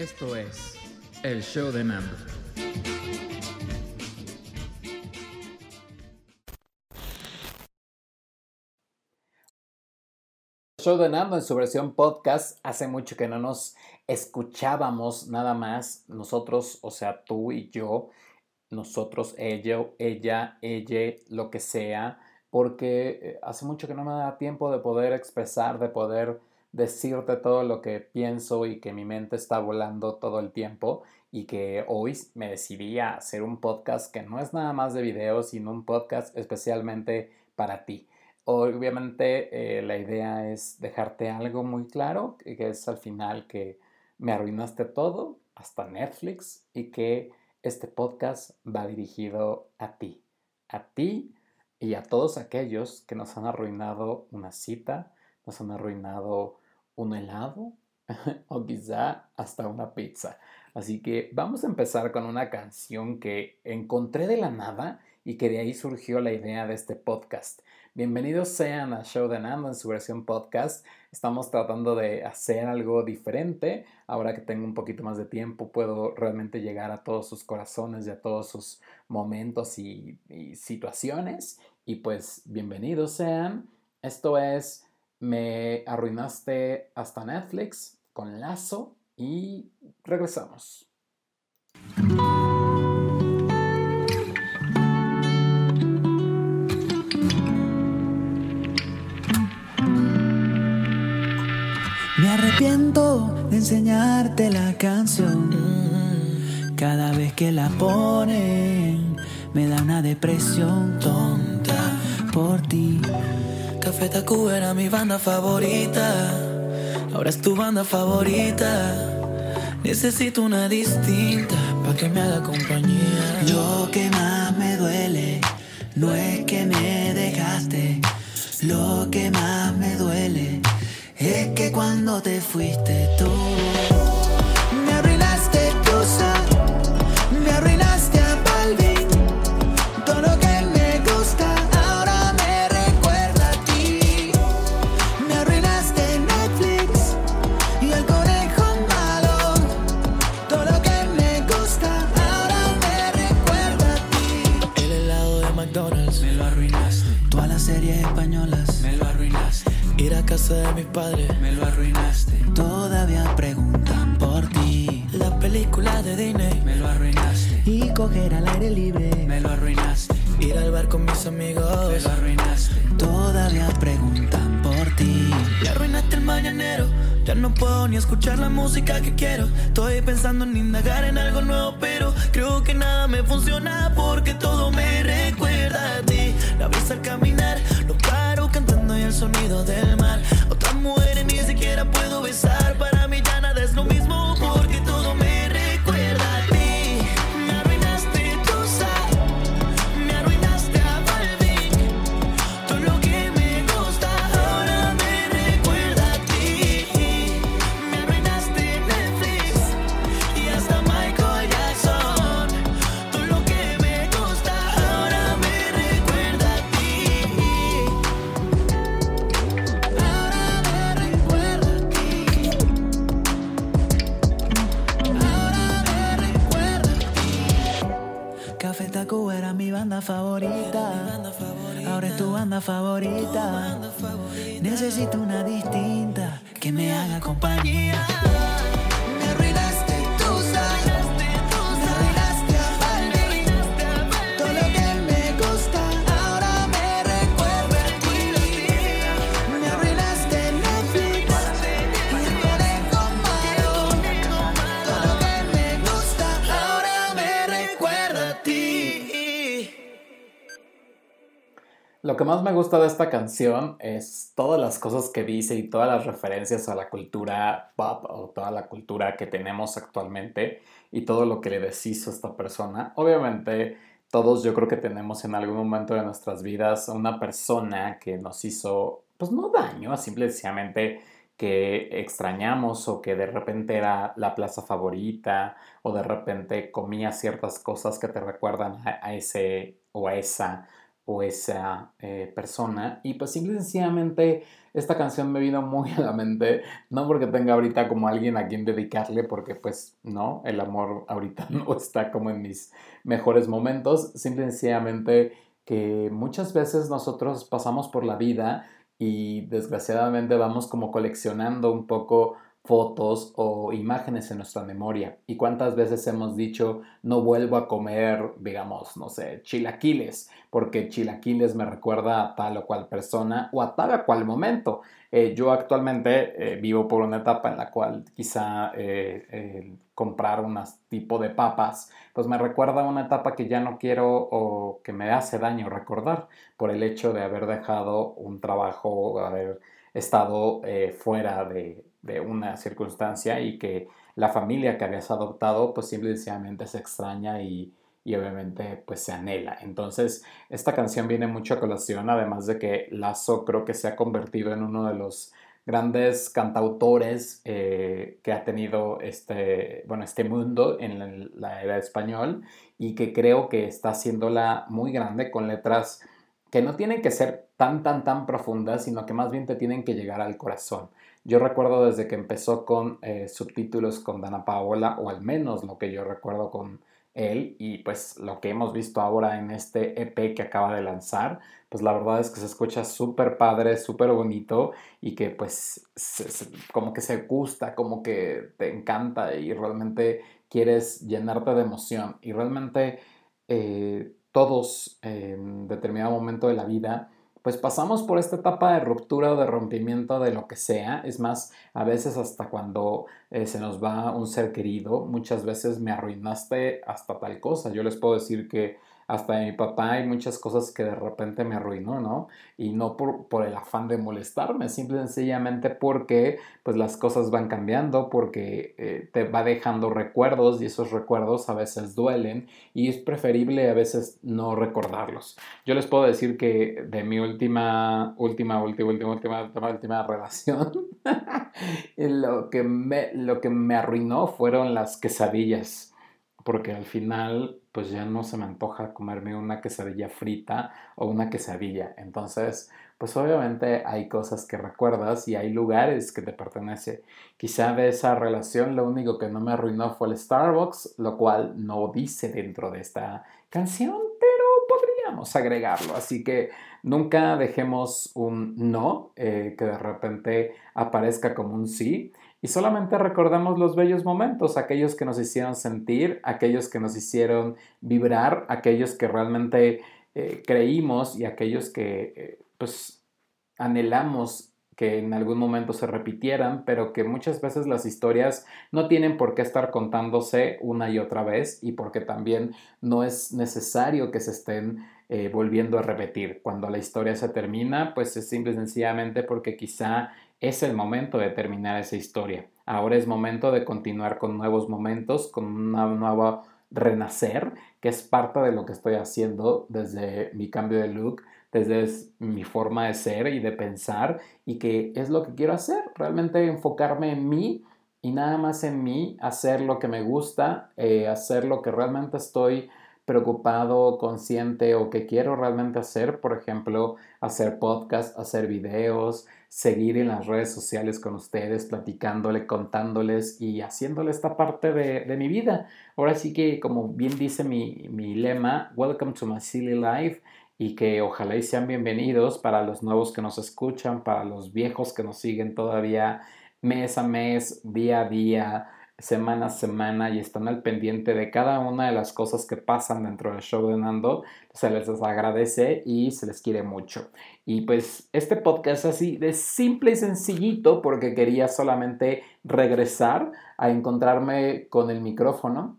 Esto es El Show de Nando. Show de Nando en su versión podcast. Hace mucho que no nos escuchábamos nada más nosotros, o sea, tú y yo, nosotros, ella, ella, ella, lo que sea, porque eh, hace mucho que no me da tiempo de poder expresar, de poder decirte todo lo que pienso y que mi mente está volando todo el tiempo y que hoy me decidí a hacer un podcast que no es nada más de videos, sino un podcast especialmente para ti. Obviamente eh, la idea es dejarte algo muy claro, que es al final que me arruinaste todo, hasta Netflix, y que este podcast va dirigido a ti, a ti y a todos aquellos que nos han arruinado una cita, nos han arruinado un helado o quizá hasta una pizza. Así que vamos a empezar con una canción que encontré de la nada y que de ahí surgió la idea de este podcast. Bienvenidos sean a Show de Nando en su versión podcast. Estamos tratando de hacer algo diferente. Ahora que tengo un poquito más de tiempo, puedo realmente llegar a todos sus corazones y a todos sus momentos y, y situaciones. Y pues bienvenidos sean. Esto es Me arruinaste hasta Netflix con Lazo y regresamos. Me arrepiento de enseñarte la canción. Cada vez que la ponen, me da una depresión tonta por ti. Café Tacuba era mi banda favorita. Ahora es tu banda favorita. Necesito una distinta para que me haga compañía. Lo que más me duele no es que me dejaste. Lo que más me duele es que cuando te fuiste tú Ir a casa de mis padres me lo arruinaste. Todavía preguntan por ti. La película de Disney me lo arruinaste. Y coger al aire libre me lo arruinaste. Ir al bar con mis amigos me lo arruinaste. Todavía preguntan por ti. Le arruinaste el mañanero. Ya no puedo ni escuchar la música que quiero. Estoy pensando en indagar en algo nuevo, pero creo que nada me funciona Café Tacuba era mi banda favorita. Ahora es tu banda favorita. Necesito una distinta que me haga compañía. Lo que más me gusta de esta canción es todas las cosas que dice y todas las referencias a la cultura pop o toda la cultura que tenemos actualmente y todo lo que le deshizo a esta persona. Obviamente, todos yo creo que tenemos en algún momento de nuestras vidas una persona que nos hizo, pues no daño, simplemente que extrañamos o que de repente era la plaza favorita o de repente comía ciertas cosas que te recuerdan a, a ese o a esa o esa eh, persona. Y pues simple y sencillamente esta canción me vino muy a la mente, no porque tenga ahorita como alguien a quien dedicarle, porque pues no, el amor ahorita no está como en mis mejores momentos, simple y sencillamente que muchas veces nosotros pasamos por la vida y desgraciadamente vamos como coleccionando un poco fotos o imágenes en nuestra memoria. ¿Y cuántas veces hemos dicho, no vuelvo a comer, digamos, no sé, chilaquiles, porque chilaquiles me recuerda a tal o cual persona o a tal o cual momento? Eh, yo actualmente eh, vivo por una etapa en la cual quizá eh, comprar un tipo de papas, pues me recuerda a una etapa que ya no quiero o que me hace daño recordar por el hecho de haber dejado un trabajo, haber estado fuera de, de una circunstancia y que la familia que habías adoptado pues simplemente se extraña y, y obviamente pues se anhela. Entonces esta canción viene mucho a colación, además de que Lazo creo que se ha convertido en uno de los grandes cantautores eh, que ha tenido este, bueno, este mundo en la, era español y que creo que está haciéndola muy grande con letras que no tienen que ser tan, tan, tan profundas, sino que más bien te tienen que llegar al corazón. Yo recuerdo desde que empezó con eh, subtítulos con Dana Paola, o al menos lo que yo recuerdo con él, y pues lo que hemos visto ahora en este EP que acaba de lanzar, pues la verdad es que se escucha súper padre, súper bonito, y que pues como que se gusta, como que te encanta y realmente quieres llenarte de emoción. Y realmente eh, todos en determinado momento de la vida, pues pasamos por esta etapa de ruptura o de rompimiento de lo que sea. Es más, a veces hasta cuando eh, se nos va un ser querido, muchas veces me arruinaste hasta tal cosa. Yo les puedo decir que hasta de mi papá hay muchas cosas que de repente me arruinó, ¿no? Y no por, el afán de molestarme, simple y sencillamente porque pues las cosas van cambiando, porque eh, te va dejando recuerdos y esos recuerdos a veces duelen y es preferible a veces no recordarlos. Yo les puedo decir que de mi última, última, última, última, última, última, relación, lo, que lo que me arruinó fueron las quesadillas porque al final pues ya no se me antoja comerme una quesadilla frita o una quesadilla. Entonces, pues obviamente hay cosas que recuerdas y hay lugares que te pertenecen. Quizá de esa relación lo único que no me arruinó fue el Starbucks, lo cual no dice dentro de esta canción, agregarlo. Así que nunca dejemos un no eh, que de repente aparezca como un sí y solamente recordamos los bellos momentos, aquellos que nos hicieron sentir, aquellos que nos hicieron vibrar, aquellos que realmente eh, creímos y aquellos que eh, pues anhelamos que en algún momento se repitieran, pero que muchas veces las historias no tienen por qué estar contándose una y otra vez y porque también no es necesario que se estén eh, volviendo a repetir. Cuando la historia se termina, pues es simple y sencillamente porque quizá es el momento de terminar esa historia. Ahora es momento de continuar con nuevos momentos, con una nueva renacer, que es parte de lo que estoy haciendo desde mi cambio de look, desde mi forma de ser y de pensar, y que es lo que quiero hacer, realmente enfocarme en mí y nada más en mí, hacer lo que me gusta, eh, hacer lo que realmente estoy preocupado, consciente o que quiero realmente hacer, por ejemplo, hacer podcast, hacer videos, seguir en las redes sociales con ustedes, platicándole, contándoles y haciéndole esta parte de, mi vida. Ahora sí que, como bien dice mi, mi lema, Welcome to my silly life y que ojalá y sean bienvenidos para los nuevos que nos escuchan, para los viejos que nos siguen todavía mes a mes, día a día semana a semana y están al pendiente de cada una de las cosas que pasan dentro del show de Nando, se les agradece y se les quiere mucho. Y pues este podcast así de simple y sencillito porque quería solamente regresar a encontrarme con el micrófono,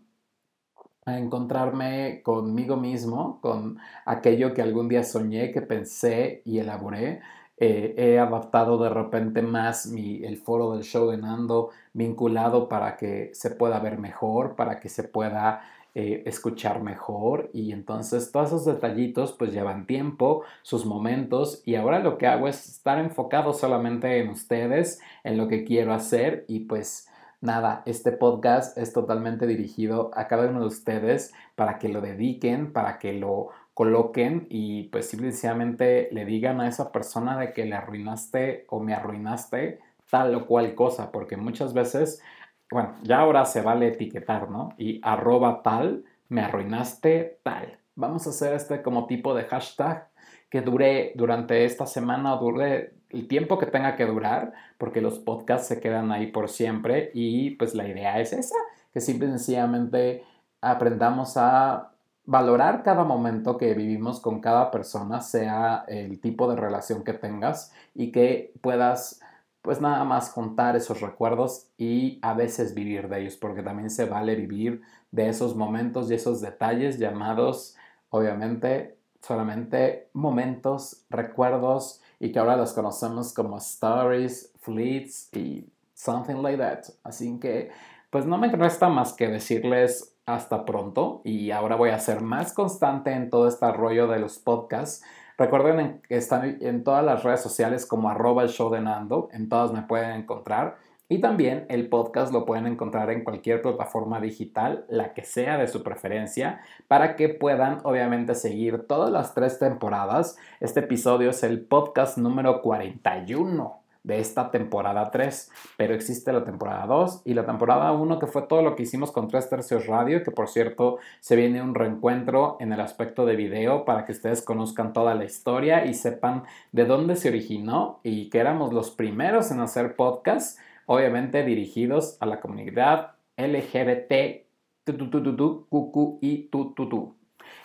a encontrarme conmigo mismo, con aquello que algún día soñé, que pensé y elaboré. Eh, he adaptado de repente más mi, el foro del show de Nando vinculado para que se pueda ver mejor, para que se pueda eh, escuchar mejor. Y entonces todos esos detallitos pues llevan tiempo, sus momentos y ahora lo que hago es estar enfocado solamente en ustedes, en lo que quiero hacer y pues nada, este podcast es totalmente dirigido a cada uno de ustedes para que lo dediquen, para que lo coloquen y pues simplemente le digan a esa persona de que le arruinaste o me arruinaste tal o cual cosa, porque muchas veces, bueno, ya ahora se vale etiquetar, ¿no? Y arroba tal, me arruinaste tal. Vamos a hacer este como tipo de hashtag que dure durante esta semana o dure el tiempo que tenga que durar, porque los podcasts se quedan ahí por siempre y pues la idea es esa, que simple y sencillamente aprendamos a valorar cada momento que vivimos con cada persona, sea el tipo de relación que tengas y que puedas pues nada más contar esos recuerdos y a veces vivir de ellos, porque también se vale vivir de esos momentos y esos detalles llamados, obviamente, solamente momentos, recuerdos y que ahora los conocemos como stories, fleets y something like that. Así que, pues no me resta más que decirles hasta pronto y ahora voy a ser más constante en todo este rollo de los podcasts. Recuerden que están en todas las redes sociales como arroba el show de Nando, en todas me pueden encontrar. Y también el podcast lo pueden encontrar en cualquier plataforma digital, la que sea de su preferencia, para que puedan obviamente seguir todas las tres temporadas. Este episodio es el podcast número 41 de esta temporada 3, pero existe la temporada 2 y la temporada 1 que fue todo lo que hicimos con 3 tercios radio, que por cierto se viene un reencuentro en el aspecto de video para que ustedes conozcan toda la historia y sepan de dónde se originó y que éramos los primeros en hacer podcasts, obviamente dirigidos a la comunidad LGBT,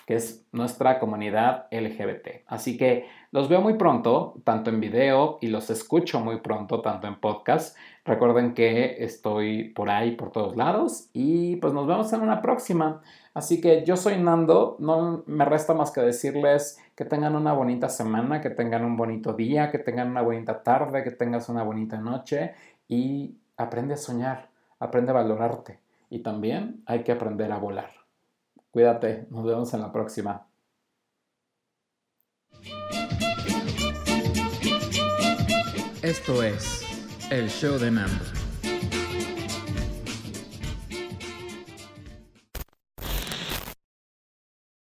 que es nuestra comunidad LGBT. Así que los veo muy pronto, tanto en video y los escucho muy pronto, tanto en podcast. Recuerden que estoy por ahí, por todos lados y pues nos vemos en una próxima. Así que yo soy Nando, no me resta más que decirles que tengan una bonita semana, que tengan un bonito día, que tengan una bonita tarde, que tengas una bonita noche y aprende a soñar, aprende a valorarte y también hay que aprender a volar. Cuídate, nos vemos en la próxima. Esto es el show de Nando.